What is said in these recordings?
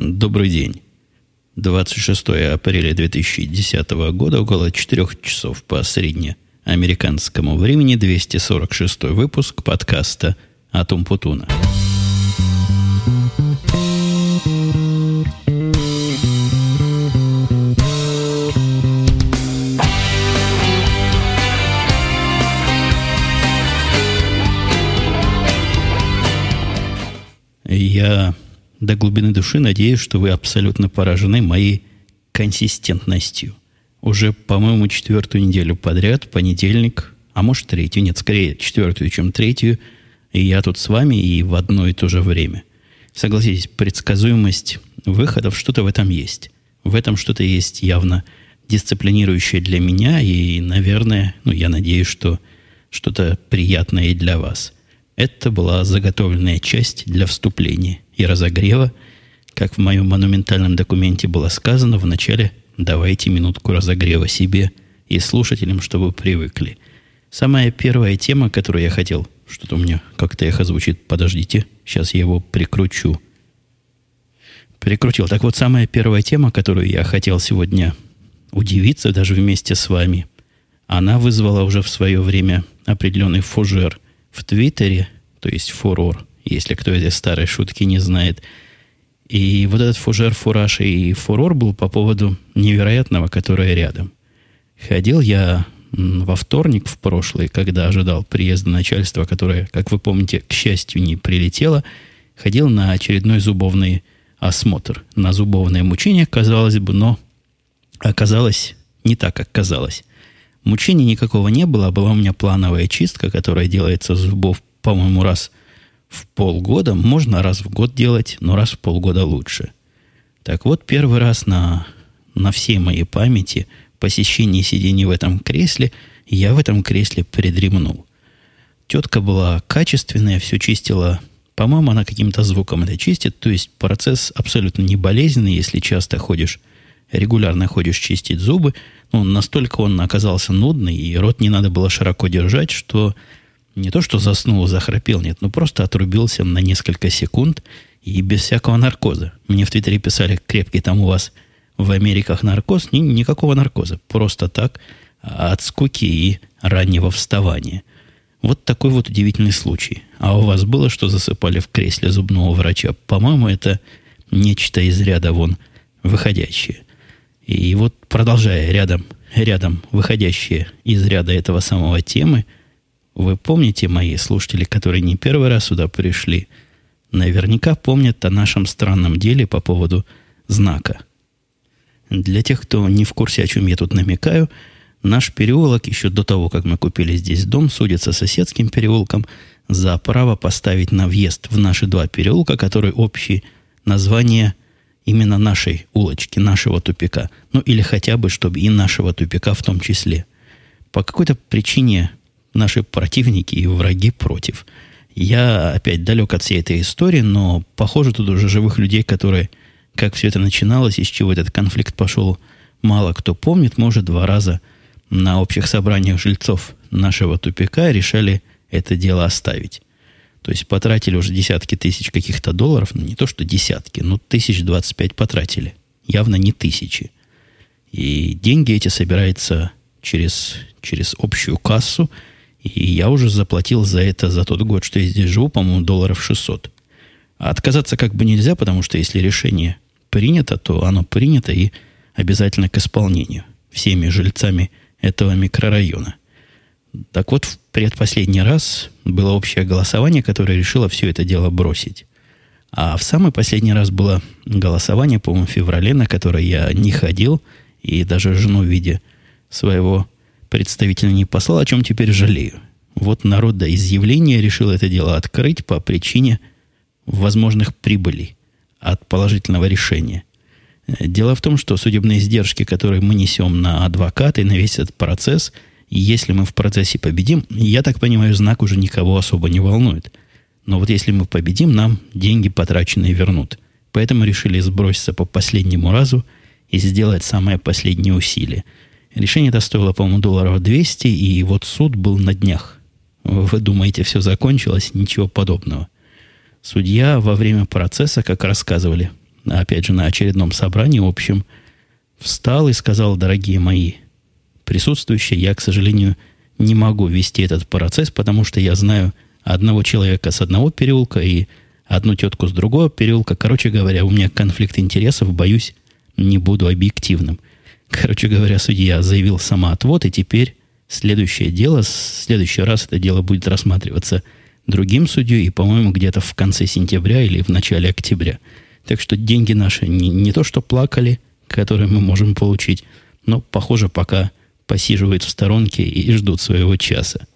Добрый день. 26 апреля 2010 года, около 4 часов по среднеамериканскому времени, 246 выпуск подкаста «Атум Путуна». Я до глубины души надеюсь, что вы абсолютно поражены моей консистентностью. Уже, по-моему, четвертую неделю подряд, понедельник, а может третью, нет, скорее четвертую, чем третью, и я тут с вами и в одно и то же время. Согласитесь, предсказуемость выходов, что-то в этом есть. В этом что-то есть явно дисциплинирующее для меня и, наверное, ну, я надеюсь, что что-то приятное и для вас. Это была заготовленная часть для вступления и разогрева, как в моем монументальном документе было сказано в начале «давайте минутку разогрева себе и слушателям, чтобы привыкли». Самая первая тема, которую я хотел, что-то у меня как-то эхо звучит, подождите, сейчас я его прикручу. Прикрутил. Так вот, самая первая тема, которую я хотел сегодня удивиться даже вместе с вами, она вызвала уже в свое время определенный фужер в Твиттере, то есть фурор – если кто этой старой шутки не знает. И вот этот фужер, фураж и фурор был по поводу невероятного, которое рядом. Ходил я во вторник в прошлый, когда ожидал приезда начальства, которое, как вы помните, к счастью, не прилетело, ходил на очередной зубовный осмотр, на зубовное мучение, казалось бы, но оказалось не так, как казалось. Мучения никакого не было, а была у меня плановая чистка, которая делается зубов, по-моему, раз в полгода можно раз в год делать, но раз в полгода лучше. Так вот, первый раз на, на всей моей памяти посещение сидения в этом кресле, я в этом кресле придремнул. Тетка была качественная, все чистила. По-моему, она каким-то звуком это чистит. То есть процесс абсолютно не болезненный, если часто ходишь, регулярно ходишь чистить зубы. Ну, настолько он оказался нудный, и рот не надо было широко держать, что не то, что заснул, захрапел, нет, ну просто отрубился на несколько секунд и без всякого наркоза. Мне в Твиттере писали, крепкий там у вас в Америках наркоз. Ни, никакого наркоза. Просто так, от скуки и раннего вставания. Вот такой вот удивительный случай. А у вас было, что засыпали в кресле зубного врача? По-моему, это нечто из ряда вон выходящее. И вот продолжая рядом, рядом выходящие из ряда этого самого темы – вы помните, мои слушатели, которые не первый раз сюда пришли, наверняка помнят о нашем странном деле по поводу знака. Для тех, кто не в курсе, о чем я тут намекаю, наш переулок еще до того, как мы купили здесь дом, судится соседским переулком за право поставить на въезд в наши два переулка, которые общие название именно нашей улочки, нашего тупика. Ну или хотя бы, чтобы и нашего тупика в том числе. По какой-то причине наши противники и враги против. Я опять далек от всей этой истории, но похоже тут уже живых людей, которые, как все это начиналось, из чего этот конфликт пошел, мало кто помнит. Может, два раза на общих собраниях жильцов нашего тупика решали это дело оставить. То есть потратили уже десятки тысяч каких-то долларов, ну, не то что десятки, но тысяч двадцать пять потратили. Явно не тысячи. И деньги эти собираются через, через общую кассу – и я уже заплатил за это за тот год, что я здесь живу, по-моему, долларов 600. А отказаться как бы нельзя, потому что если решение принято, то оно принято и обязательно к исполнению всеми жильцами этого микрорайона. Так вот, в предпоследний раз было общее голосование, которое решило все это дело бросить. А в самый последний раз было голосование, по-моему, в феврале, на которое я не ходил, и даже жену в виде своего представителя не послал, о чем теперь жалею. Вот народ до изъявления решил это дело открыть по причине возможных прибылей от положительного решения. Дело в том, что судебные издержки, которые мы несем на адвоката и на весь этот процесс, если мы в процессе победим, я так понимаю, знак уже никого особо не волнует. Но вот если мы победим, нам деньги потраченные вернут. Поэтому решили сброситься по последнему разу и сделать самое последнее усилие – Решение это стоило, по-моему, долларов 200, и вот суд был на днях. Вы думаете, все закончилось? Ничего подобного. Судья во время процесса, как рассказывали опять же, на очередном собрании общем, встал и сказал, дорогие мои присутствующие, я, к сожалению, не могу вести этот процесс, потому что я знаю одного человека с одного переулка и одну тетку с другого переулка. Короче говоря, у меня конфликт интересов, боюсь, не буду объективным. Короче говоря, судья заявил самоотвод, и теперь следующее дело, в следующий раз это дело будет рассматриваться другим судьей, и, по-моему, где-то в конце сентября или в начале октября. Так что деньги наши не, не то, что плакали, которые мы можем получить, но, похоже, пока посиживают в сторонке и ждут своего часа.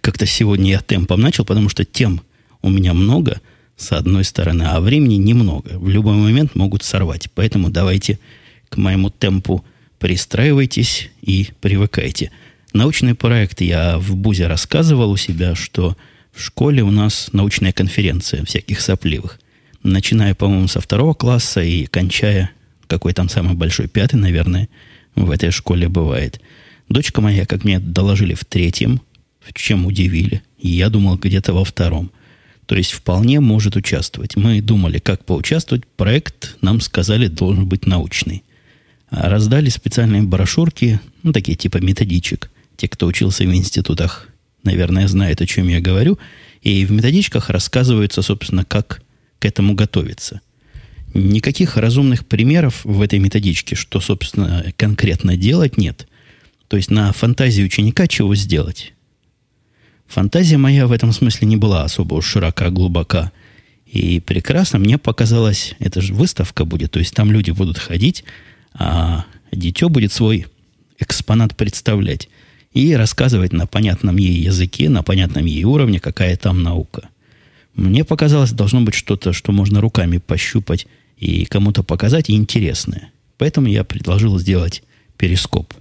Как-то сегодня я темпом начал, потому что тем у меня много, с одной стороны, а времени немного. В любой момент могут сорвать. Поэтому давайте к моему темпу пристраивайтесь и привыкайте. Научный проект я в БУЗе рассказывал у себя, что в школе у нас научная конференция всяких сопливых. Начиная, по-моему, со второго класса и кончая какой там самый большой, пятый, наверное, в этой школе бывает. Дочка моя, как мне доложили, в третьем, в чем удивили. Я думал, где-то во втором. То есть вполне может участвовать. Мы думали, как поучаствовать. Проект, нам сказали, должен быть научный. Раздали специальные брошюрки, ну, такие типа методичек. Те, кто учился в институтах, наверное, знают, о чем я говорю. И в методичках рассказывается, собственно, как к этому готовиться. Никаких разумных примеров в этой методичке, что, собственно, конкретно делать, нет. То есть на фантазии ученика чего сделать. Фантазия моя в этом смысле не была особо широка, глубока. И прекрасно мне показалось, это же выставка будет, то есть там люди будут ходить, а дитё будет свой экспонат представлять и рассказывать на понятном ей языке, на понятном ей уровне, какая там наука. Мне показалось, должно быть что-то, что можно руками пощупать и кому-то показать, и интересное. Поэтому я предложил сделать перископ.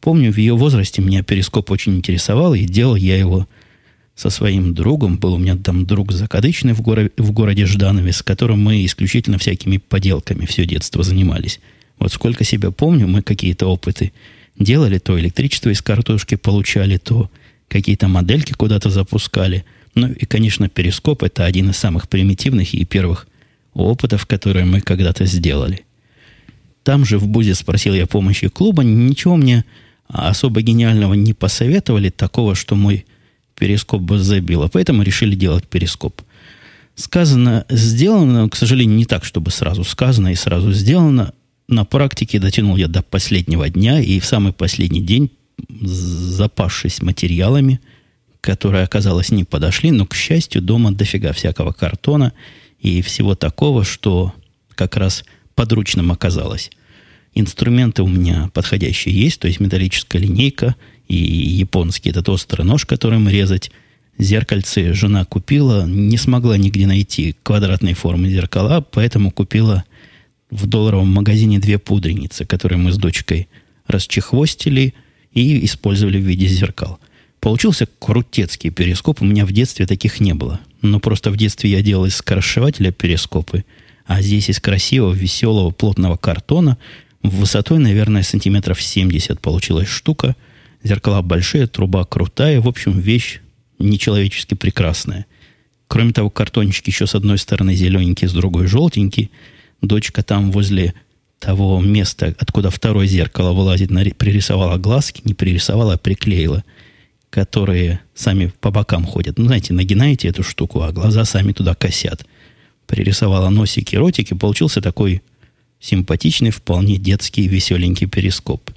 Помню, в ее возрасте меня перископ очень интересовал, и делал я его со своим другом. Был у меня там друг закадычный в, горо- в городе Жданове, с которым мы исключительно всякими поделками все детство занимались. Вот сколько себя помню, мы какие-то опыты делали, то электричество из картошки получали, то какие-то модельки куда-то запускали. Ну и, конечно, перископ – это один из самых примитивных и первых опытов, которые мы когда-то сделали. Там же в Бузе спросил я помощи клуба. Ничего мне особо гениального не посоветовали, такого, что мой перископ бы забило. Поэтому решили делать перископ. Сказано, сделано, к сожалению, не так, чтобы сразу сказано и сразу сделано на практике дотянул я до последнего дня, и в самый последний день, запавшись материалами, которые, оказалось, не подошли, но, к счастью, дома дофига всякого картона и всего такого, что как раз подручным оказалось. Инструменты у меня подходящие есть, то есть металлическая линейка и японский этот острый нож, которым резать. Зеркальце жена купила, не смогла нигде найти квадратной формы зеркала, поэтому купила в долларовом магазине две пудреницы, которые мы с дочкой расчехвостили и использовали в виде зеркал. Получился крутецкий перископ. У меня в детстве таких не было. Но просто в детстве я делал из скоросшивателя перископы, а здесь из красивого, веселого, плотного картона высотой, наверное, сантиметров 70 получилась штука. Зеркала большие, труба крутая. В общем, вещь нечеловечески прекрасная. Кроме того, картончик еще с одной стороны зелененький, с другой желтенький – дочка там возле того места, откуда второе зеркало вылазит, пририсовала глазки, не пририсовала, а приклеила, которые сами по бокам ходят. Ну, знаете, нагинаете эту штуку, а глаза сами туда косят. Пририсовала носики, ротики, получился такой симпатичный, вполне детский, веселенький перископ.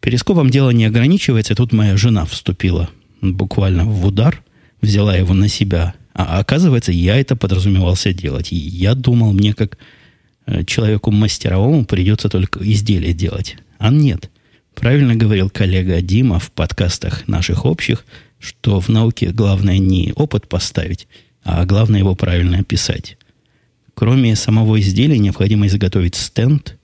Перископом дело не ограничивается. Тут моя жена вступила буквально в удар, взяла его на себя. А оказывается, я это подразумевался делать. И я думал, мне как человеку мастеровому придется только изделие делать. А нет. Правильно говорил коллега Дима в подкастах наших общих, что в науке главное не опыт поставить, а главное его правильно описать. Кроме самого изделия необходимо изготовить стенд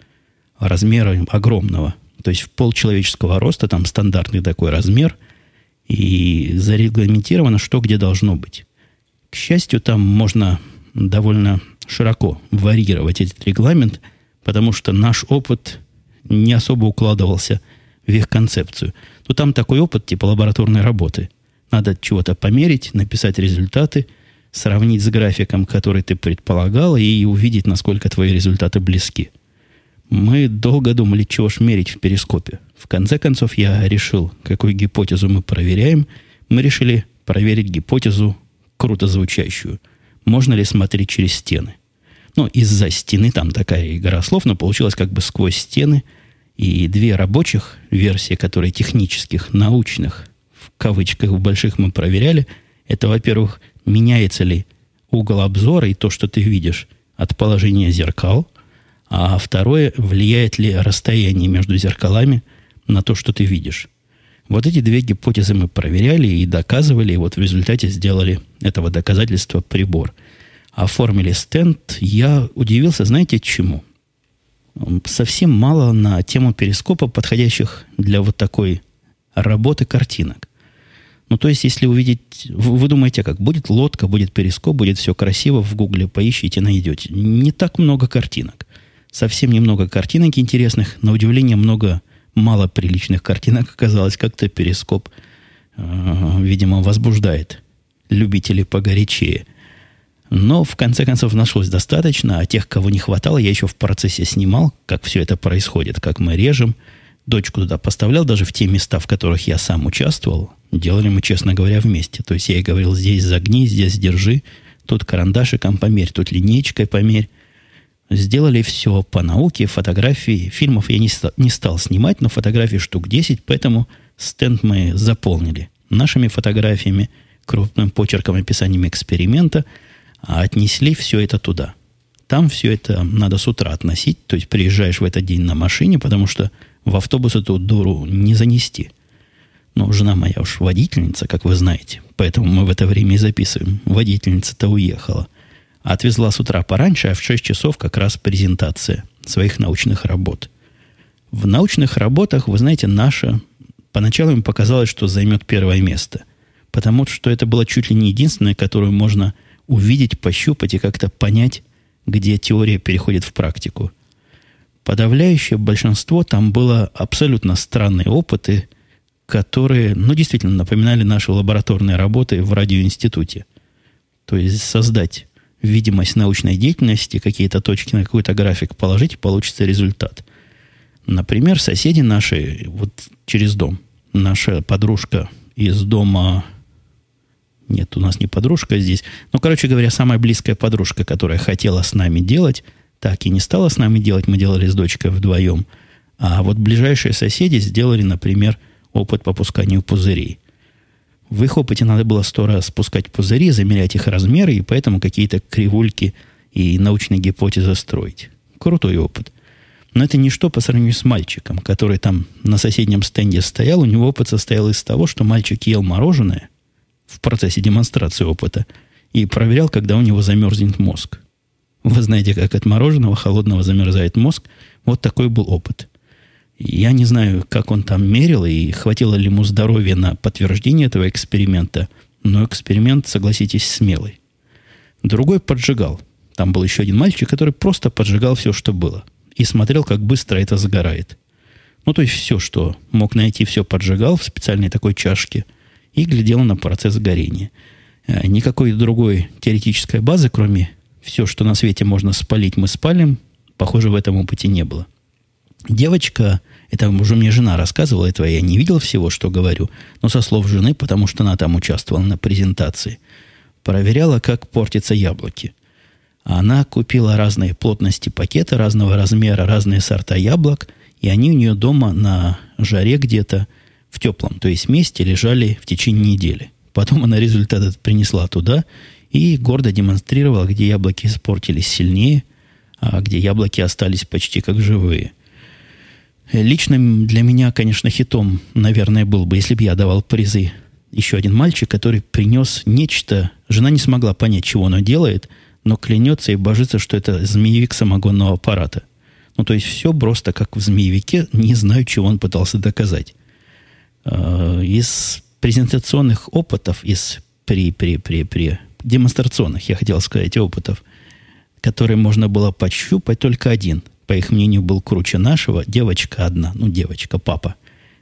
размера огромного. То есть в полчеловеческого роста, там стандартный такой размер, и зарегламентировано, что где должно быть. К счастью, там можно довольно широко варьировать этот регламент, потому что наш опыт не особо укладывался в их концепцию. Но там такой опыт типа лабораторной работы. Надо чего-то померить, написать результаты, сравнить с графиком, который ты предполагал, и увидеть, насколько твои результаты близки. Мы долго думали, чего ж мерить в перископе. В конце концов, я решил, какую гипотезу мы проверяем. Мы решили проверить гипотезу круто звучащую. Можно ли смотреть через стены? Ну, из-за стены там такая игра слов, но получилось как бы сквозь стены. И две рабочих версии, которые технических, научных, в кавычках в больших мы проверяли, это, во-первых, меняется ли угол обзора и то, что ты видишь от положения зеркал, а второе, влияет ли расстояние между зеркалами на то, что ты видишь. Вот эти две гипотезы мы проверяли и доказывали, и вот в результате сделали этого доказательства прибор. Оформили стенд. Я удивился, знаете, чему? Совсем мало на тему перископа, подходящих для вот такой работы картинок. Ну, то есть, если увидеть... Вы, вы думаете, как? Будет лодка, будет перископ, будет все красиво, в гугле поищите, найдете. Не так много картинок. Совсем немного картинок интересных. На удивление, много мало приличных картинок оказалось. Как-то перископ, э, видимо, возбуждает любителей погорячее. Но, в конце концов, нашлось достаточно. А тех, кого не хватало, я еще в процессе снимал, как все это происходит, как мы режем. Дочку туда поставлял, даже в те места, в которых я сам участвовал. Делали мы, честно говоря, вместе. То есть я ей говорил, здесь загни, здесь держи, тут карандашиком померь, тут линейкой померь. Сделали все по науке, фотографии. Фильмов я не, ста- не стал снимать, но фотографий штук 10, поэтому стенд мы заполнили нашими фотографиями, крупным почерком описанием эксперимента, а отнесли все это туда. Там все это надо с утра относить, то есть приезжаешь в этот день на машине, потому что в автобус эту дуру не занести – ну, жена моя уж водительница, как вы знаете. Поэтому мы в это время и записываем. Водительница-то уехала. Отвезла с утра пораньше, а в 6 часов как раз презентация своих научных работ. В научных работах, вы знаете, наша поначалу им показалось, что займет первое место. Потому что это было чуть ли не единственное, которую можно увидеть, пощупать и как-то понять, где теория переходит в практику. Подавляющее большинство там было абсолютно странные опыты – которые, ну, действительно напоминали наши лабораторные работы в радиоинституте. То есть создать видимость научной деятельности, какие-то точки на какой-то график положить, получится результат. Например, соседи наши, вот через дом, наша подружка из дома... Нет, у нас не подружка здесь. Ну, короче говоря, самая близкая подружка, которая хотела с нами делать, так и не стала с нами делать, мы делали с дочкой вдвоем. А вот ближайшие соседи сделали, например, опыт по пусканию пузырей. В их опыте надо было сто раз спускать пузыри, замерять их размеры, и поэтому какие-то кривульки и научные гипотезы строить. Крутой опыт. Но это ничто по сравнению с мальчиком, который там на соседнем стенде стоял. У него опыт состоял из того, что мальчик ел мороженое в процессе демонстрации опыта и проверял, когда у него замерзнет мозг. Вы знаете, как от мороженого холодного замерзает мозг. Вот такой был опыт. Я не знаю, как он там мерил и хватило ли ему здоровья на подтверждение этого эксперимента, но эксперимент, согласитесь, смелый. Другой поджигал. Там был еще один мальчик, который просто поджигал все, что было. И смотрел, как быстро это загорает. Ну, то есть все, что мог найти, все поджигал в специальной такой чашке и глядел на процесс горения. Э, никакой другой теоретической базы, кроме все, что на свете можно спалить, мы спалим, похоже, в этом опыте не было. Девочка, это уже мне жена рассказывала, этого я не видел всего, что говорю, но со слов жены, потому что она там участвовала на презентации, проверяла, как портятся яблоки. Она купила разные плотности пакета, разного размера, разные сорта яблок, и они у нее дома на жаре где-то в теплом, то есть месте лежали в течение недели. Потом она результат этот принесла туда и гордо демонстрировала, где яблоки испортились сильнее, а где яблоки остались почти как живые – Лично для меня, конечно, хитом, наверное, был бы, если бы я давал призы. Еще один мальчик, который принес нечто. Жена не смогла понять, чего она делает, но клянется и божится, что это змеевик самогонного аппарата. Ну, то есть все просто как в змеевике, не знаю, чего он пытался доказать. А, из презентационных опытов, из при, при, при, при демонстрационных, я хотел сказать, опытов, которые можно было пощупать, только один – по их мнению, был круче нашего, девочка одна, ну, девочка, папа.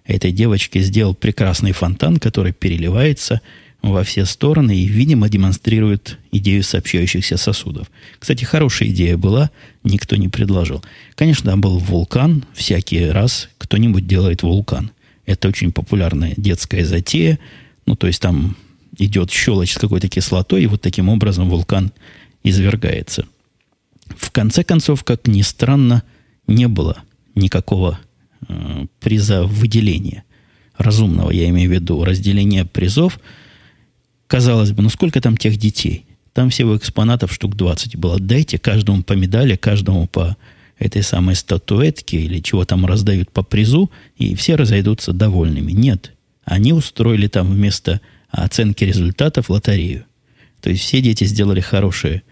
Этой девочке сделал прекрасный фонтан, который переливается, во все стороны и, видимо, демонстрирует идею сообщающихся сосудов. Кстати, хорошая идея была, никто не предложил. Конечно, там был вулкан, всякий раз кто-нибудь делает вулкан. Это очень популярная детская затея. Ну, то есть там идет щелочь с какой-то кислотой, и вот таким образом вулкан извергается. В конце концов, как ни странно, не было никакого э, приза выделения. Разумного, я имею в виду, разделения призов – Казалось бы, ну сколько там тех детей? Там всего экспонатов штук 20 было. Дайте каждому по медали, каждому по этой самой статуэтке или чего там раздают по призу, и все разойдутся довольными. Нет. Они устроили там вместо оценки результатов лотерею. То есть все дети сделали хорошие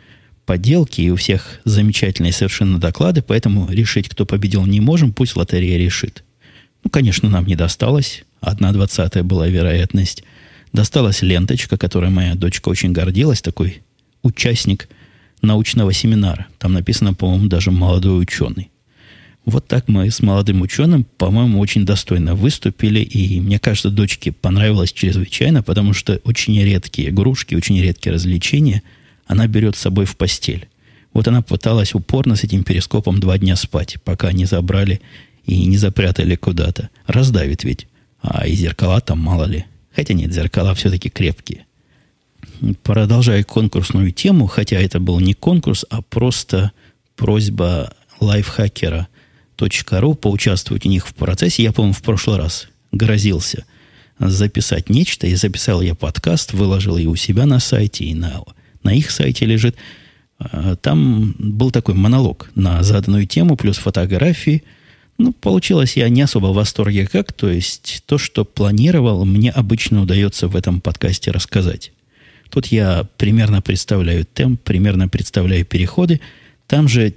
поделки, и у всех замечательные совершенно доклады, поэтому решить, кто победил, не можем, пусть лотерея решит. Ну, конечно, нам не досталось. Одна двадцатая была вероятность досталась ленточка, которой моя дочка очень гордилась, такой участник научного семинара. Там написано, по-моему, даже молодой ученый. Вот так мы с молодым ученым, по-моему, очень достойно выступили. И мне кажется, дочке понравилось чрезвычайно, потому что очень редкие игрушки, очень редкие развлечения она берет с собой в постель. Вот она пыталась упорно с этим перископом два дня спать, пока не забрали и не запрятали куда-то. Раздавит ведь. А и зеркала там мало ли Хотя нет, зеркала все-таки крепкие. Продолжая конкурсную тему, хотя это был не конкурс, а просто просьба лайфхакера.ру поучаствовать у них в процессе. Я, по-моему, в прошлый раз грозился записать нечто, и записал я подкаст, выложил его у себя на сайте, и на, на их сайте лежит. А, там был такой монолог на заданную тему, плюс фотографии – ну, получилось я не особо в восторге как, то есть то, что планировал, мне обычно удается в этом подкасте рассказать. Тут я примерно представляю темп, примерно представляю переходы. Там же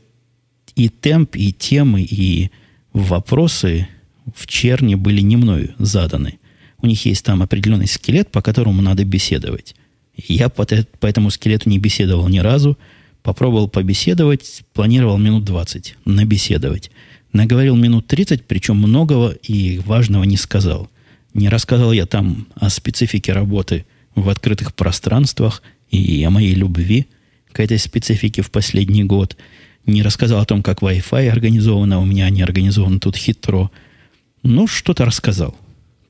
и темп, и темы, и вопросы в черне были не мною заданы. У них есть там определенный скелет, по которому надо беседовать. Я по, по этому скелету не беседовал ни разу. Попробовал побеседовать, планировал минут 20 набеседовать. Наговорил минут 30, причем многого и важного не сказал. Не рассказал я там о специфике работы в открытых пространствах и о моей любви к этой специфике в последний год. Не рассказал о том, как Wi-Fi организовано, у меня не организовано тут хитро. Ну, что-то рассказал.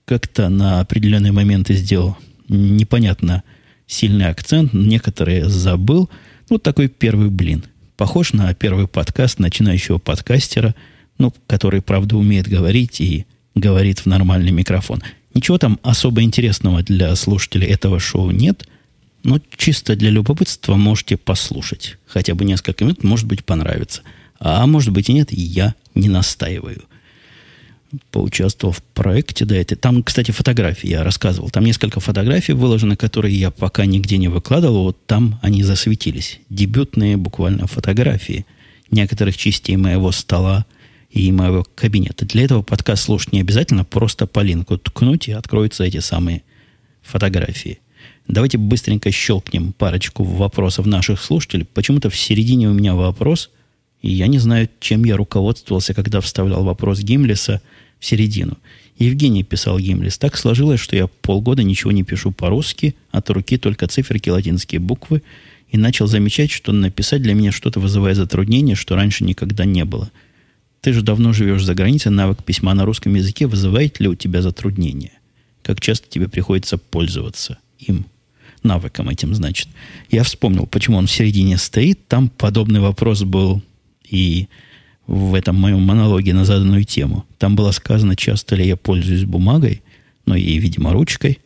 Как-то на определенные моменты сделал непонятно сильный акцент, некоторые забыл. Ну, такой первый блин. Похож на первый подкаст начинающего подкастера – ну, который, правда, умеет говорить и говорит в нормальный микрофон. Ничего там особо интересного для слушателей этого шоу нет, но чисто для любопытства можете послушать. Хотя бы несколько минут, может быть, понравится. А может быть и нет, я не настаиваю. Поучаствовал в проекте, да, это там, кстати, фотографии я рассказывал. Там несколько фотографий выложены, которые я пока нигде не выкладывал. Вот там они засветились. Дебютные буквально фотографии некоторых частей моего стола – и моего кабинета. Для этого подкаст слушать не обязательно, просто по линку ткнуть и откроются эти самые фотографии. Давайте быстренько щелкнем парочку вопросов наших слушателей. Почему-то в середине у меня вопрос, и я не знаю, чем я руководствовался, когда вставлял вопрос Гимлиса в середину. Евгений писал Гимлис. Так сложилось, что я полгода ничего не пишу по-русски, от руки только циферки, латинские буквы, и начал замечать, что написать для меня что-то вызывает затруднение, что раньше никогда не было – ты же давно живешь за границей, навык письма на русском языке вызывает ли у тебя затруднения? Как часто тебе приходится пользоваться им? Навыком этим, значит. Я вспомнил, почему он в середине стоит. Там подобный вопрос был и в этом моем монологе на заданную тему. Там было сказано, часто ли я пользуюсь бумагой, но и, видимо, ручкой.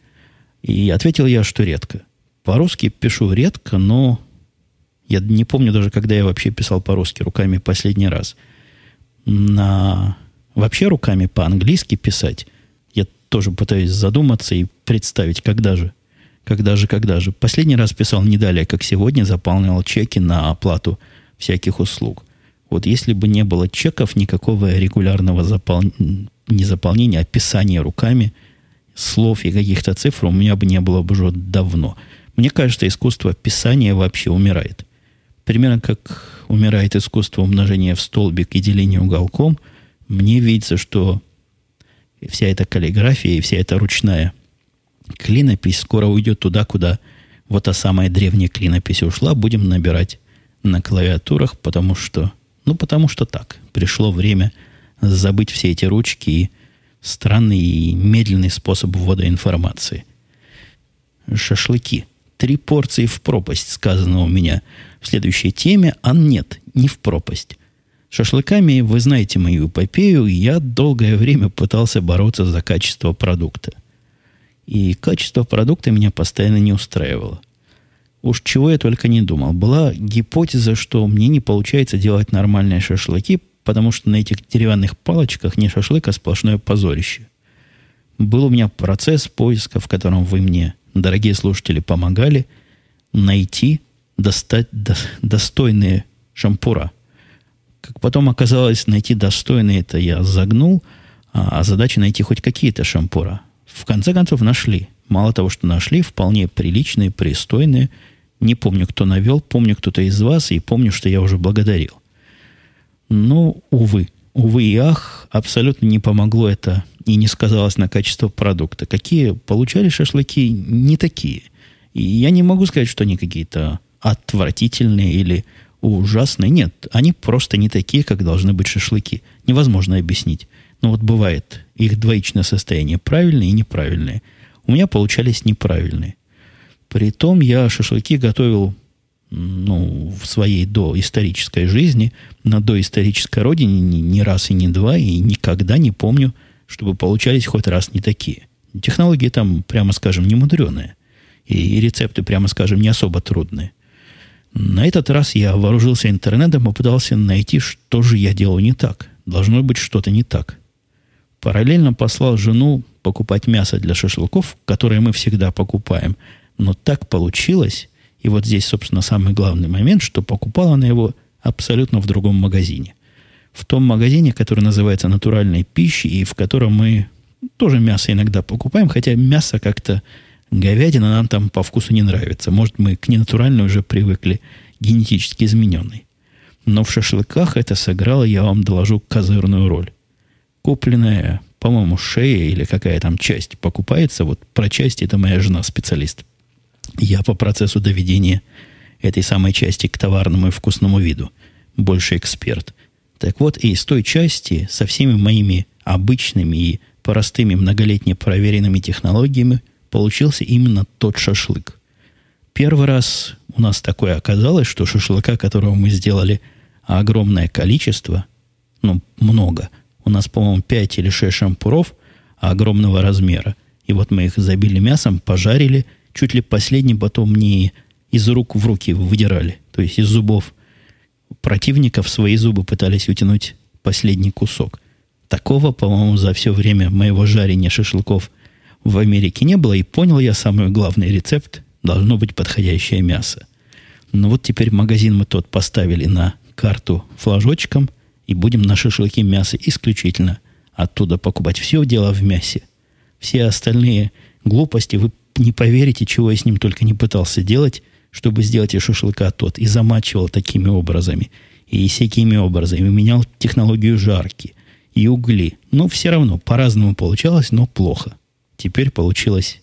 И ответил я, что редко. По-русски пишу редко, но я не помню даже, когда я вообще писал по-русски руками последний раз – на вообще руками по-английски писать, я тоже пытаюсь задуматься и представить, когда же. Когда же, когда же. Последний раз писал не далее, как сегодня, заполнял чеки на оплату всяких услуг. Вот если бы не было чеков, никакого регулярного запол... не заполнения, а писания руками слов и каких-то цифр у меня бы не было бы уже давно. Мне кажется, искусство писания вообще умирает. Примерно как умирает искусство умножения в столбик и деления уголком, мне видится, что вся эта каллиграфия и вся эта ручная Клинопись скоро уйдет туда, куда вот та самая древняя клинопись ушла. Будем набирать на клавиатурах, потому что, ну, потому что так. Пришло время забыть все эти ручки и странный и медленный способ ввода информации. Шашлыки. Три порции в пропасть, сказано у меня в следующей теме, а нет, не в пропасть. Шашлыками, вы знаете мою эпопею, я долгое время пытался бороться за качество продукта. И качество продукта меня постоянно не устраивало. Уж чего я только не думал. Была гипотеза, что мне не получается делать нормальные шашлыки, потому что на этих деревянных палочках не шашлык, а сплошное позорище. Был у меня процесс поиска, в котором вы мне, дорогие слушатели, помогали найти, достать до, достойные шампура. Как потом оказалось, найти достойные это я загнул, а, а задача найти хоть какие-то шампура. В конце концов нашли. Мало того, что нашли, вполне приличные, пристойные. Не помню, кто навел, помню кто-то из вас, и помню, что я уже благодарил. Но, увы, увы и ах, абсолютно не помогло это и не сказалось на качество продукта. Какие получали шашлыки, не такие. И я не могу сказать, что они какие-то отвратительные или ужасные. Нет, они просто не такие, как должны быть шашлыки. Невозможно объяснить. Но вот бывает их двоичное состояние, правильные и неправильные. У меня получались неправильные. Притом я шашлыки готовил ну, в своей доисторической жизни, на доисторической родине ни, ни раз и ни два, и никогда не помню, чтобы получались хоть раз не такие. Технологии там, прямо скажем, не мудреные. И, и рецепты, прямо скажем, не особо трудные. На этот раз я вооружился интернетом и попытался найти, что же я делаю не так. Должно быть что-то не так. Параллельно послал жену покупать мясо для шашлыков, которое мы всегда покупаем. Но так получилось, и вот здесь, собственно, самый главный момент, что покупала она его абсолютно в другом магазине. В том магазине, который называется «Натуральной пищей», и в котором мы тоже мясо иногда покупаем, хотя мясо как-то говядина нам там по вкусу не нравится. Может, мы к ненатуральной уже привыкли, генетически измененной. Но в шашлыках это сыграло, я вам доложу, козырную роль. Купленная, по-моему, шея или какая там часть покупается, вот про части это моя жена специалист – я по процессу доведения этой самой части к товарному и вкусному виду больше эксперт. Так вот, и из той части со всеми моими обычными и простыми многолетне проверенными технологиями получился именно тот шашлык. Первый раз у нас такое оказалось, что шашлыка, которого мы сделали огромное количество, ну, много. У нас, по-моему, 5 или 6 шампуров огромного размера. И вот мы их забили мясом, пожарили – чуть ли последний потом не из рук в руки выдирали. То есть из зубов противников свои зубы пытались утянуть последний кусок. Такого, по-моему, за все время моего жарения шашлыков в Америке не было. И понял я самый главный рецепт. Должно быть подходящее мясо. Но вот теперь магазин мы тот поставили на карту флажочком. И будем на шашлыки мясо исключительно оттуда покупать. Все дело в мясе. Все остальные глупости вы не поверите, чего я с ним только не пытался делать, чтобы сделать из шашлыка тот. И замачивал такими образами. И всякими образами. И менял технологию жарки. И угли. Но все равно по-разному получалось, но плохо. Теперь получилось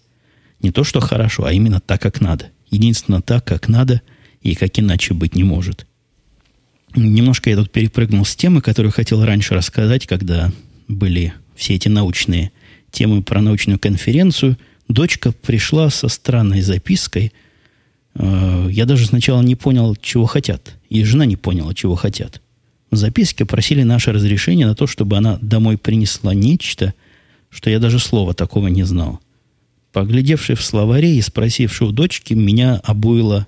не то, что хорошо, а именно так, как надо. Единственно так, как надо, и как иначе быть не может. Немножко я тут перепрыгнул с темы, которую хотел раньше рассказать, когда были все эти научные темы про научную конференцию – Дочка пришла со странной запиской. Э, я даже сначала не понял, чего хотят. И жена не поняла, чего хотят. В записке просили наше разрешение на то, чтобы она домой принесла нечто, что я даже слова такого не знал. Поглядевший в словаре и спросивший у дочки, меня обуило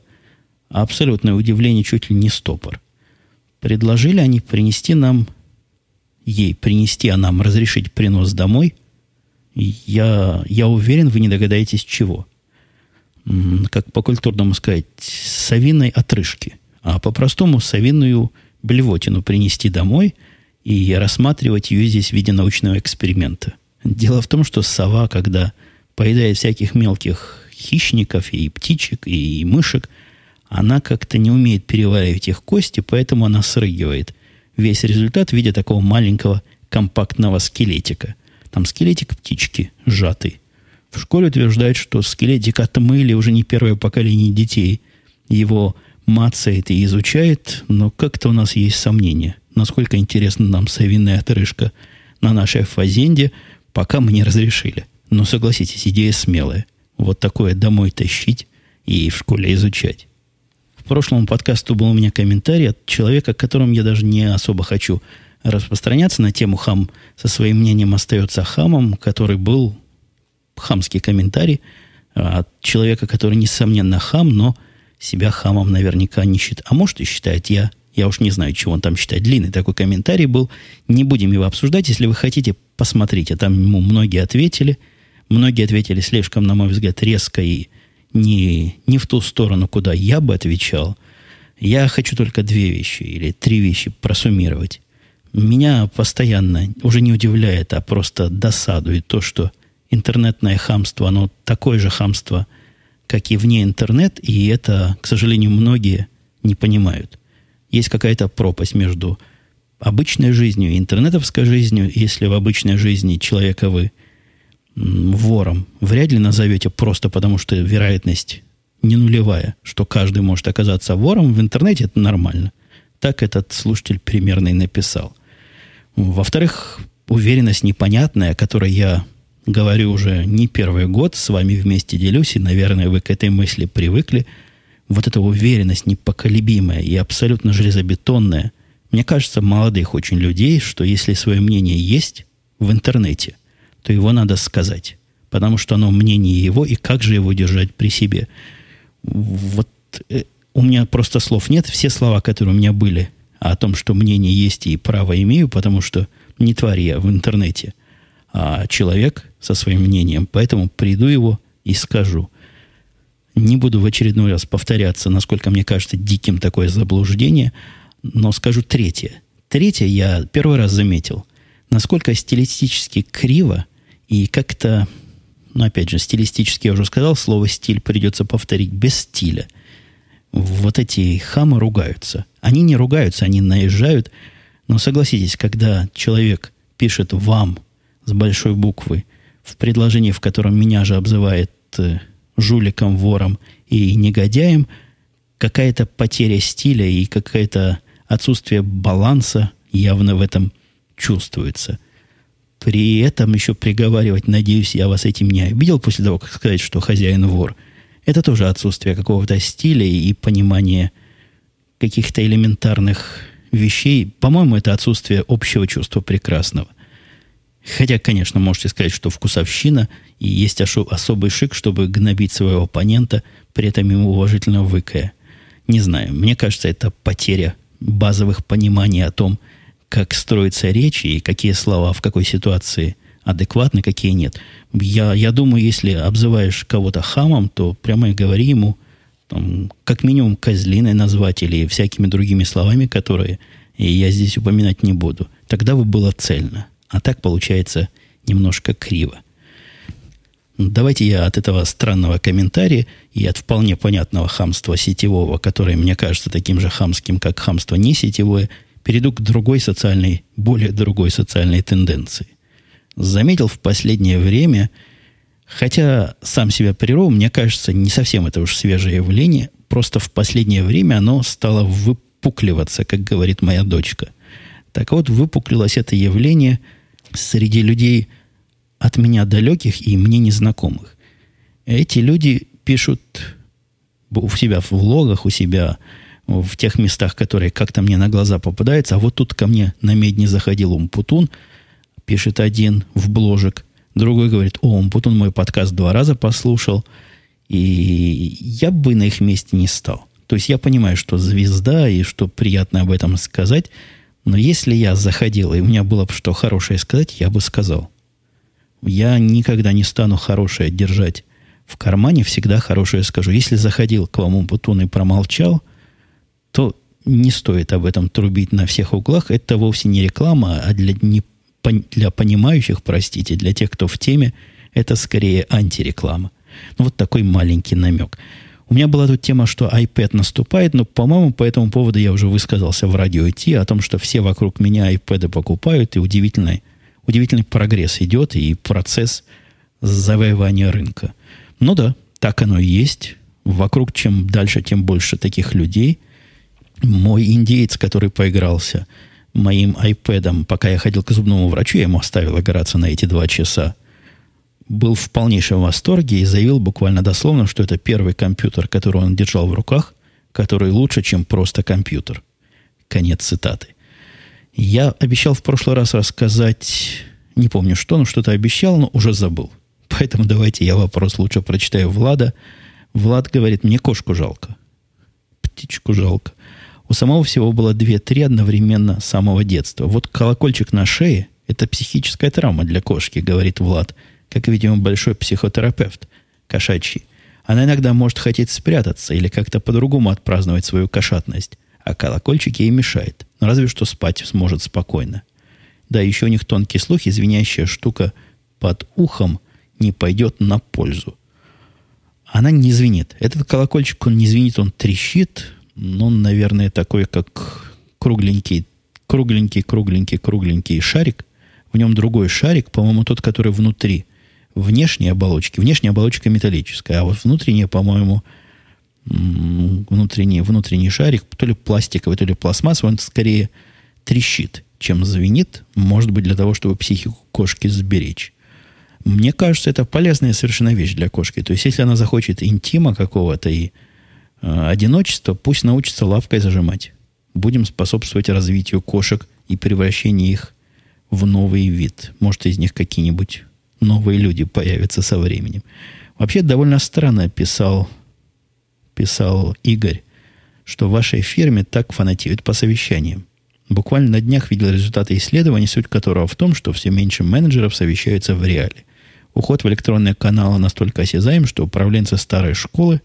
абсолютное удивление, чуть ли не стопор. Предложили они принести нам, ей принести, а нам разрешить принос домой – я, я уверен, вы не догадаетесь чего. Как по-культурному сказать, совиной отрыжки. А по-простому совиную блевотину принести домой и рассматривать ее здесь в виде научного эксперимента. Дело в том, что сова, когда поедает всяких мелких хищников и птичек, и мышек, она как-то не умеет переваривать их кости, поэтому она срыгивает весь результат в виде такого маленького компактного скелетика – там скелетик птички сжатый. В школе утверждают, что скелетик отмыли уже не первое поколение детей. Его мацает и изучает, но как-то у нас есть сомнения. Насколько интересна нам совиная отрыжка на нашей фазенде, пока мы не разрешили. Но согласитесь, идея смелая. Вот такое домой тащить и в школе изучать. В прошлом подкасту был у меня комментарий от человека, которым я даже не особо хочу распространяться на тему хам со своим мнением остается хамом, который был хамский комментарий от человека, который, несомненно, хам, но себя хамом наверняка не считает. А может и считает я. Я уж не знаю, чего он там считает. Длинный такой комментарий был. Не будем его обсуждать. Если вы хотите, посмотрите. Там ему многие ответили. Многие ответили слишком, на мой взгляд, резко и не, не в ту сторону, куда я бы отвечал. Я хочу только две вещи или три вещи просуммировать. Меня постоянно уже не удивляет, а просто досадует то, что интернетное хамство, оно такое же хамство, как и вне интернет, и это, к сожалению, многие не понимают. Есть какая-то пропасть между обычной жизнью и интернетовской жизнью. Если в обычной жизни человека вы вором вряд ли назовете просто потому, что вероятность не нулевая, что каждый может оказаться вором, в интернете это нормально. Так этот слушатель примерно и написал. Во-вторых, уверенность непонятная, о которой я говорю уже не первый год, с вами вместе делюсь, и, наверное, вы к этой мысли привыкли. Вот эта уверенность непоколебимая и абсолютно железобетонная. Мне кажется, молодых очень людей, что если свое мнение есть в интернете, то его надо сказать. Потому что оно мнение его, и как же его держать при себе. Вот э, у меня просто слов нет. Все слова, которые у меня были о том, что мнение есть и право имею, потому что не тварь я в интернете, а человек со своим мнением. Поэтому приду его и скажу. Не буду в очередной раз повторяться, насколько мне кажется диким такое заблуждение, но скажу третье. Третье я первый раз заметил, насколько стилистически криво и как-то, ну, опять же, стилистически я уже сказал, слово «стиль» придется повторить без стиля. Вот эти хамы ругаются. Они не ругаются, они наезжают. Но согласитесь, когда человек пишет «вам» с большой буквы в предложении, в котором меня же обзывает э, жуликом, вором и негодяем, какая-то потеря стиля и какое-то отсутствие баланса явно в этом чувствуется – при этом еще приговаривать, надеюсь, я вас этим не обидел после того, как сказать, что хозяин вор. Это тоже отсутствие какого-то стиля и понимания каких-то элементарных вещей. По-моему, это отсутствие общего чувства прекрасного. Хотя, конечно, можете сказать, что вкусовщина и есть особый шик, чтобы гнобить своего оппонента, при этом ему уважительно выкая. Не знаю, мне кажется, это потеря базовых пониманий о том, как строится речь и какие слова в какой ситуации адекватны, какие нет. Я, я думаю, если обзываешь кого-то хамом, то прямо и говори ему, там, как минимум, козлиной назвать или всякими другими словами, которые я здесь упоминать не буду. Тогда бы было цельно. А так получается немножко криво. Давайте я от этого странного комментария и от вполне понятного хамства сетевого, которое мне кажется таким же хамским, как хамство не сетевое, перейду к другой социальной, более другой социальной тенденции. Заметил в последнее время, хотя сам себя прервал, мне кажется, не совсем это уж свежее явление, просто в последнее время оно стало выпукливаться, как говорит моя дочка. Так вот, выпуклилось это явление среди людей от меня далеких и мне незнакомых. Эти люди пишут у себя в влогах, у себя в тех местах, которые как-то мне на глаза попадаются. А вот тут ко мне на медне заходил Умпутун, пишет один в бложек. Другой говорит, о, Умпутун мой подкаст два раза послушал. И я бы на их месте не стал. То есть я понимаю, что звезда и что приятно об этом сказать. Но если я заходил, и у меня было бы что хорошее сказать, я бы сказал. Я никогда не стану хорошее держать в кармане, всегда хорошее скажу. Если заходил к вам Умпутун и промолчал – то не стоит об этом трубить на всех углах. Это вовсе не реклама, а для, не, для понимающих, простите, для тех, кто в теме, это скорее антиреклама. Ну, вот такой маленький намек. У меня была тут тема, что iPad наступает, но, по-моему, по этому поводу я уже высказался в радио Ти о том, что все вокруг меня iPad покупают, и удивительный, удивительный прогресс идет, и процесс завоевания рынка. Ну да, так оно и есть. Вокруг чем дальше, тем больше таких людей. Мой индеец, который поигрался моим iPad, пока я ходил к зубному врачу, я ему оставил играться на эти два часа, был в полнейшем восторге и заявил буквально дословно, что это первый компьютер, который он держал в руках, который лучше, чем просто компьютер. Конец цитаты. Я обещал в прошлый раз рассказать, не помню что, но что-то обещал, но уже забыл. Поэтому давайте я вопрос лучше прочитаю Влада. Влад говорит, мне кошку жалко. Птичку жалко. У самого всего было две-три одновременно с самого детства. Вот колокольчик на шее – это психическая травма для кошки, говорит Влад, как, видимо, большой психотерапевт кошачий. Она иногда может хотеть спрятаться или как-то по-другому отпраздновать свою кошатность, а колокольчик ей мешает. Но разве что спать сможет спокойно. Да, еще у них тонкий слух, извиняющая штука под ухом не пойдет на пользу. Она не звенит. Этот колокольчик, он не звенит, он трещит. Но он, наверное, такой, как кругленький, кругленький, кругленький, кругленький шарик. В нем другой шарик, по-моему, тот, который внутри внешней оболочки. Внешняя оболочка металлическая, а вот внутренняя, по-моему, внутренний, внутренний шарик, то ли пластиковый, то ли пластмассовый, он скорее трещит, чем звенит. Может быть, для того, чтобы психику кошки сберечь. Мне кажется, это полезная совершенно вещь для кошки. То есть, если она захочет интима какого-то и э, одиночества, пусть научится лапкой зажимать. Будем способствовать развитию кошек и превращению их в новый вид. Может, из них какие-нибудь новые люди появятся со временем. Вообще, довольно странно писал, писал Игорь, что в вашей фирме так фанатеют по совещаниям. Буквально на днях видел результаты исследования, суть которого в том, что все меньше менеджеров совещаются в реале. Уход в электронные каналы настолько осязаем, что управленцы старой школы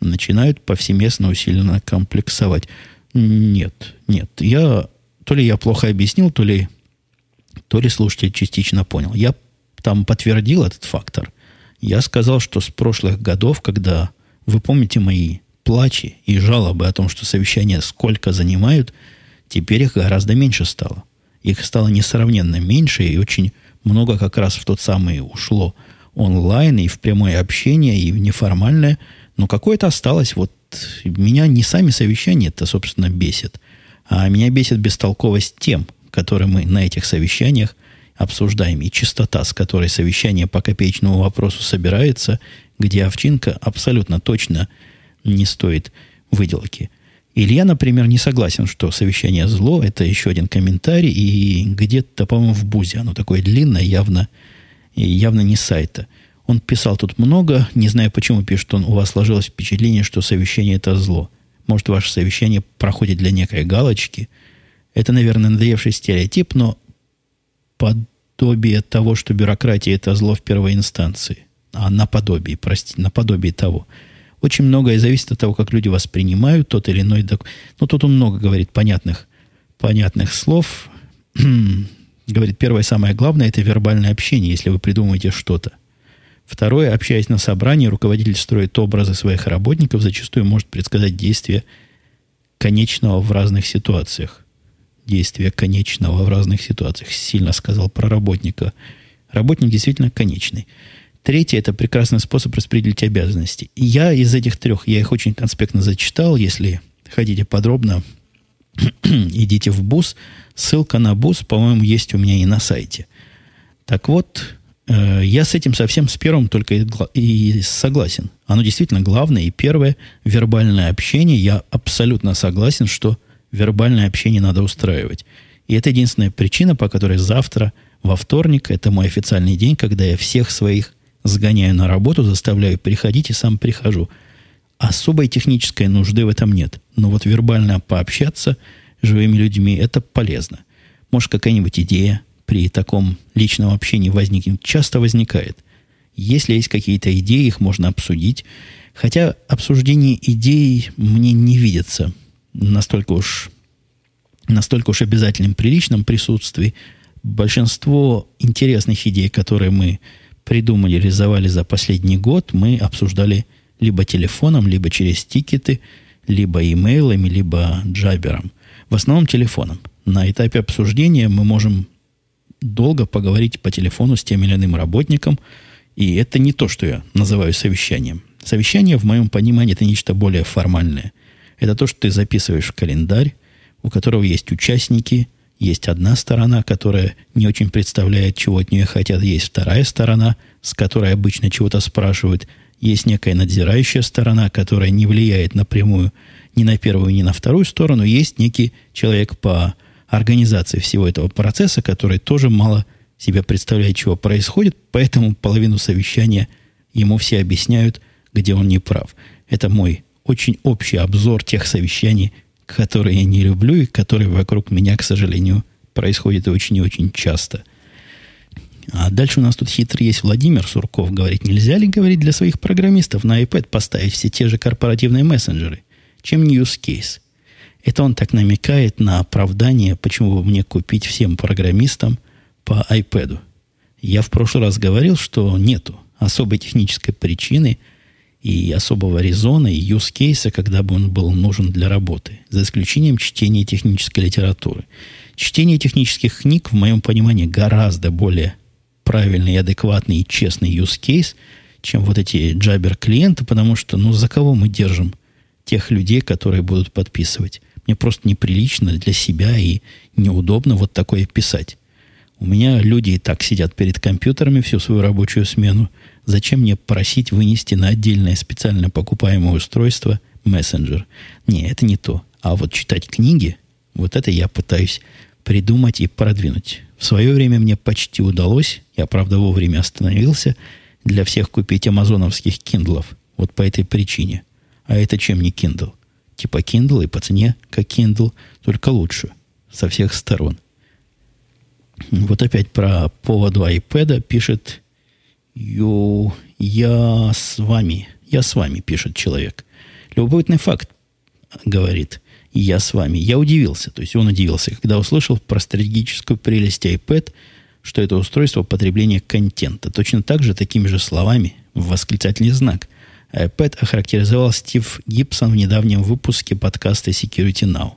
начинают повсеместно усиленно комплексовать. Нет, нет. Я, то ли я плохо объяснил, то ли, то ли слушатель частично понял. Я там подтвердил этот фактор. Я сказал, что с прошлых годов, когда вы помните мои плачи и жалобы о том, что совещания сколько занимают, теперь их гораздо меньше стало. Их стало несравненно меньше, и очень много как раз в тот самый ушло онлайн, и в прямое общение, и в неформальное. Но какое-то осталось. Вот меня не сами совещания это, собственно, бесит, а меня бесит бестолковость тем, которые мы на этих совещаниях обсуждаем, и частота, с которой совещание по копеечному вопросу собирается, где овчинка абсолютно точно не стоит выделки. Илья, например, не согласен, что совещание зло. Это еще один комментарий. И где-то, по-моему, в Бузе. Оно такое длинное, явно, явно не сайта. Он писал тут много. Не знаю, почему пишет он. У вас сложилось впечатление, что совещание это зло. Может, ваше совещание проходит для некой галочки. Это, наверное, надоевший стереотип, но подобие того, что бюрократия это зло в первой инстанции. А наподобие, простите, наподобие того – очень многое зависит от того, как люди воспринимают тот или иной документ. Ну, тут он много говорит понятных, понятных слов. говорит, первое, самое главное, это вербальное общение, если вы придумаете что-то. Второе, общаясь на собрании, руководитель строит образы своих работников, зачастую может предсказать действия конечного в разных ситуациях. Действия конечного в разных ситуациях. Сильно сказал про работника. Работник действительно конечный. Третье – это прекрасный способ распределить обязанности. И я из этих трех, я их очень конспектно зачитал. Если хотите подробно, идите в БУС. Ссылка на БУС, по-моему, есть у меня и на сайте. Так вот, э, я с этим совсем с первым только и, и согласен. Оно действительно главное. И первое – вербальное общение. Я абсолютно согласен, что вербальное общение надо устраивать. И это единственная причина, по которой завтра, во вторник, это мой официальный день, когда я всех своих Сгоняю на работу, заставляю приходить и сам прихожу. Особой технической нужды в этом нет. Но вот вербально пообщаться с живыми людьми – это полезно. Может, какая-нибудь идея при таком личном общении возникнет. Часто возникает. Если есть какие-то идеи, их можно обсудить. Хотя обсуждение идей мне не видится настолько уж, настолько уж обязательным при личном присутствии. Большинство интересных идей, которые мы придумали, реализовали за последний год, мы обсуждали либо телефоном, либо через тикеты, либо имейлами, либо джабером. В основном телефоном. На этапе обсуждения мы можем долго поговорить по телефону с тем или иным работником И это не то, что я называю совещанием. Совещание, в моем понимании, это нечто более формальное. Это то, что ты записываешь в календарь, у которого есть участники, есть одна сторона, которая не очень представляет, чего от нее хотят, есть вторая сторона, с которой обычно чего-то спрашивают, есть некая надзирающая сторона, которая не влияет напрямую ни на первую, ни на вторую сторону, есть некий человек по организации всего этого процесса, который тоже мало себе представляет, чего происходит, поэтому половину совещания ему все объясняют, где он не прав. Это мой очень общий обзор тех совещаний, которые я не люблю и которые вокруг меня, к сожалению, происходят очень и очень часто. А дальше у нас тут хитрый есть Владимир Сурков. Говорит, нельзя ли говорить для своих программистов на iPad поставить все те же корпоративные мессенджеры? Чем не case? Это он так намекает на оправдание, почему бы мне купить всем программистам по iPad. Я в прошлый раз говорил, что нету особой технической причины – и особого резона, и use кейса, когда бы он был нужен для работы, за исключением чтения технической литературы. Чтение технических книг, в моем понимании, гораздо более правильный, адекватный и честный case, чем вот эти джабер-клиенты, потому что, ну, за кого мы держим тех людей, которые будут подписывать? Мне просто неприлично для себя и неудобно вот такое писать. У меня люди и так сидят перед компьютерами всю свою рабочую смену – Зачем мне просить вынести на отдельное специально покупаемое устройство мессенджер? Не, это не то. А вот читать книги, вот это я пытаюсь придумать и продвинуть. В свое время мне почти удалось, я, правда, вовремя остановился, для всех купить амазоновских киндлов. Вот по этой причине. А это чем не Kindle? Типа Kindle и по цене, как Kindle, только лучше. Со всех сторон. Вот опять про поводу iPad пишет Ю, я с вами. Я с вами, пишет человек. Любопытный факт, говорит. Я с вами. Я удивился. То есть он удивился, когда услышал про стратегическую прелесть iPad, что это устройство потребления контента. Точно так же, такими же словами, в восклицательный знак, iPad охарактеризовал Стив Гибсон в недавнем выпуске подкаста Security Now.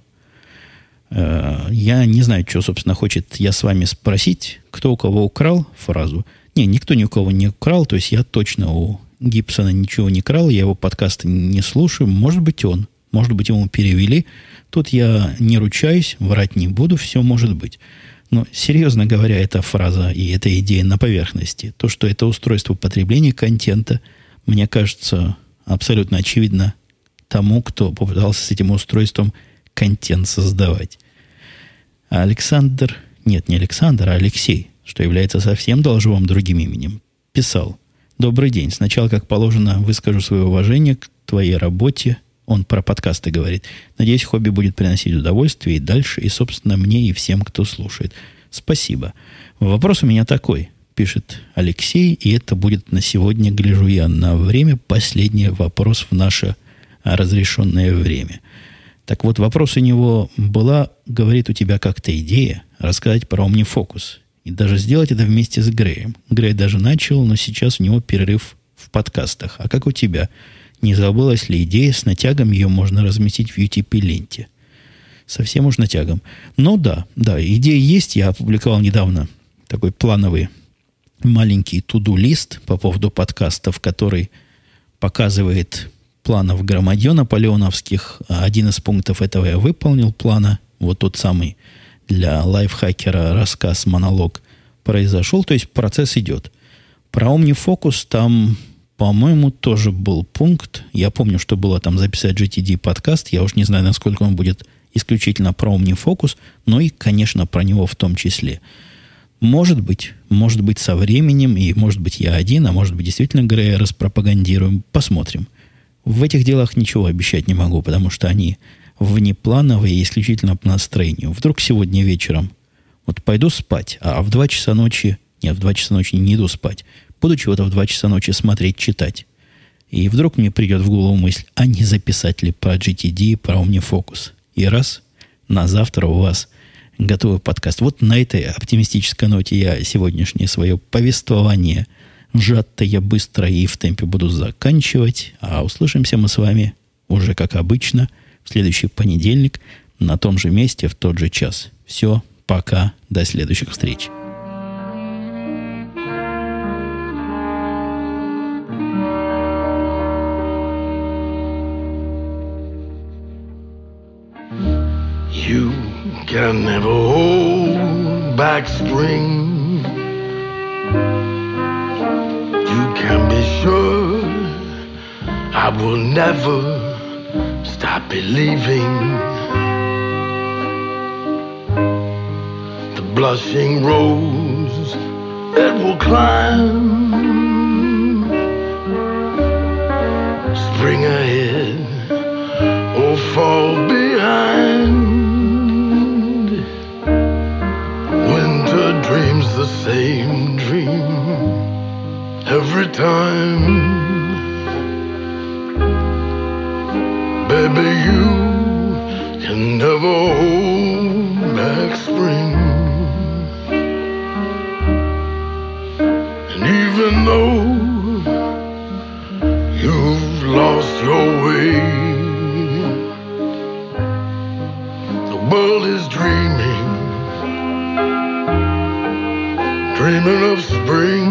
Э, я не знаю, что, собственно, хочет я с вами спросить, кто у кого украл фразу – не, никто ни у кого не крал, то есть я точно у Гибсона ничего не крал, я его подкасты не слушаю. Может быть, он. Может быть, ему перевели. Тут я не ручаюсь, врать не буду, все может быть. Но, серьезно говоря, эта фраза и эта идея на поверхности, то, что это устройство потребления контента, мне кажется, абсолютно очевидно тому, кто попытался с этим устройством контент создавать. Александр, нет, не Александр, а Алексей что является совсем должевым другим именем, писал «Добрый день. Сначала, как положено, выскажу свое уважение к твоей работе». Он про подкасты говорит. «Надеюсь, хобби будет приносить удовольствие и дальше, и, собственно, мне и всем, кто слушает. Спасибо. Вопрос у меня такой» пишет Алексей, и это будет на сегодня, гляжу я на время, последний вопрос в наше разрешенное время. Так вот, вопрос у него была, говорит, у тебя как-то идея рассказать про OmniFocus. И даже сделать это вместе с Греем. Грей даже начал, но сейчас у него перерыв в подкастах. А как у тебя? Не забылась ли идея, с натягом ее можно разместить в UTP-ленте? Совсем уж натягом. Ну да, да, идея есть. Я опубликовал недавно такой плановый маленький туду-лист по поводу подкастов, который показывает планов громадье наполеоновских. Один из пунктов этого я выполнил плана. Вот тот самый – для лайфхакера рассказ, монолог произошел, то есть процесс идет. Про OmniFocus там, по-моему, тоже был пункт. Я помню, что было там записать GTD подкаст. Я уж не знаю, насколько он будет исключительно про OmniFocus, но и, конечно, про него в том числе. Может быть, может быть со временем, и может быть я один, а может быть действительно Грея распропагандируем. Посмотрим. В этих делах ничего обещать не могу, потому что они внеплановые, исключительно по настроению. Вдруг сегодня вечером вот пойду спать, а в 2 часа ночи, нет, в 2 часа ночи не иду спать, буду чего-то в 2 часа ночи смотреть, читать. И вдруг мне придет в голову мысль, а не записать ли про GTD, про OmniFocus. И раз, на завтра у вас готовый подкаст. Вот на этой оптимистической ноте я сегодняшнее свое повествование сжатое, быстро и в темпе буду заканчивать. А услышимся мы с вами уже как обычно – в следующий понедельник на том же месте, в тот же час. Все, пока, до следующих встреч. You can never hold back spring. You can be sure I will never. Stop believing. The blushing rose that will climb. Spring ahead or fall behind. Winter dreams the same dream every time. Baby, you can never hold back spring. And even though you've lost your way, the world is dreaming, dreaming of spring.